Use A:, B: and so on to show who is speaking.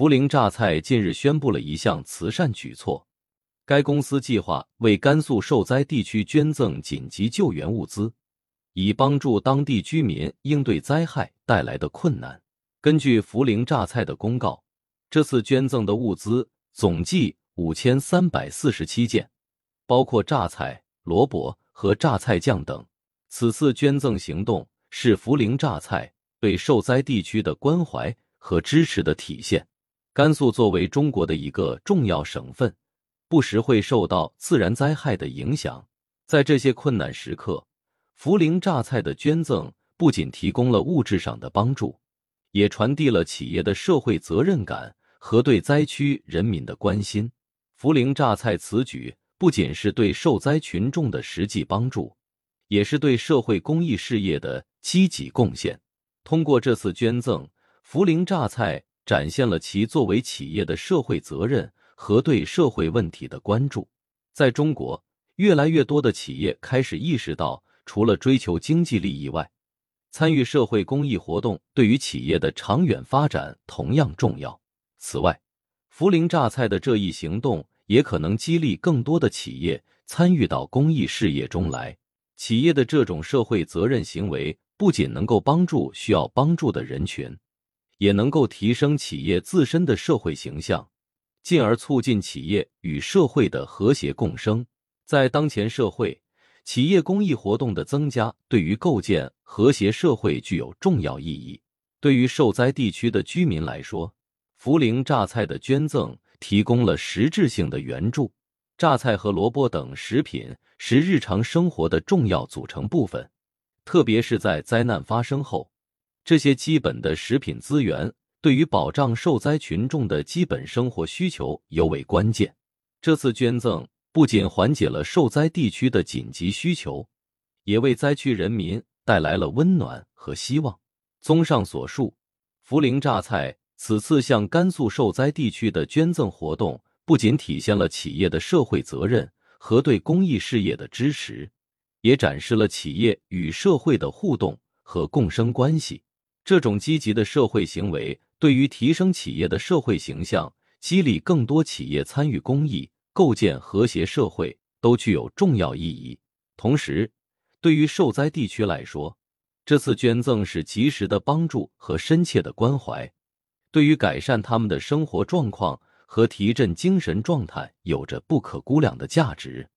A: 涪陵榨菜近日宣布了一项慈善举措，该公司计划为甘肃受灾地区捐赠紧急救援物资，以帮助当地居民应对灾害带来的困难。根据涪陵榨菜的公告，这次捐赠的物资总计五千三百四十七件，包括榨菜、萝卜和榨菜酱等。此次捐赠行动是涪陵榨菜对受灾地区的关怀和支持的体现。甘肃作为中国的一个重要省份，不时会受到自然灾害的影响。在这些困难时刻，涪陵榨菜的捐赠不仅提供了物质上的帮助，也传递了企业的社会责任感和对灾区人民的关心。涪陵榨菜此举不仅是对受灾群众的实际帮助，也是对社会公益事业的积极贡献。通过这次捐赠，涪陵榨菜。展现了其作为企业的社会责任和对社会问题的关注。在中国，越来越多的企业开始意识到，除了追求经济利益外，参与社会公益活动对于企业的长远发展同样重要。此外，涪陵榨菜的这一行动也可能激励更多的企业参与到公益事业中来。企业的这种社会责任行为不仅能够帮助需要帮助的人群。也能够提升企业自身的社会形象，进而促进企业与社会的和谐共生。在当前社会，企业公益活动的增加对于构建和谐社会具有重要意义。对于受灾地区的居民来说，涪陵榨菜的捐赠提供了实质性的援助。榨菜和萝卜等食品是日常生活的重要组成部分，特别是在灾难发生后。这些基本的食品资源对于保障受灾群众的基本生活需求尤为关键。这次捐赠不仅缓解了受灾地区的紧急需求，也为灾区人民带来了温暖和希望。综上所述，涪陵榨菜此次向甘肃受灾地区的捐赠活动，不仅体现了企业的社会责任和对公益事业的支持，也展示了企业与社会的互动和共生关系。这种积极的社会行为，对于提升企业的社会形象、激励更多企业参与公益、构建和谐社会，都具有重要意义。同时，对于受灾地区来说，这次捐赠是及时的帮助和深切的关怀，对于改善他们的生活状况和提振精神状态，有着不可估量的价值。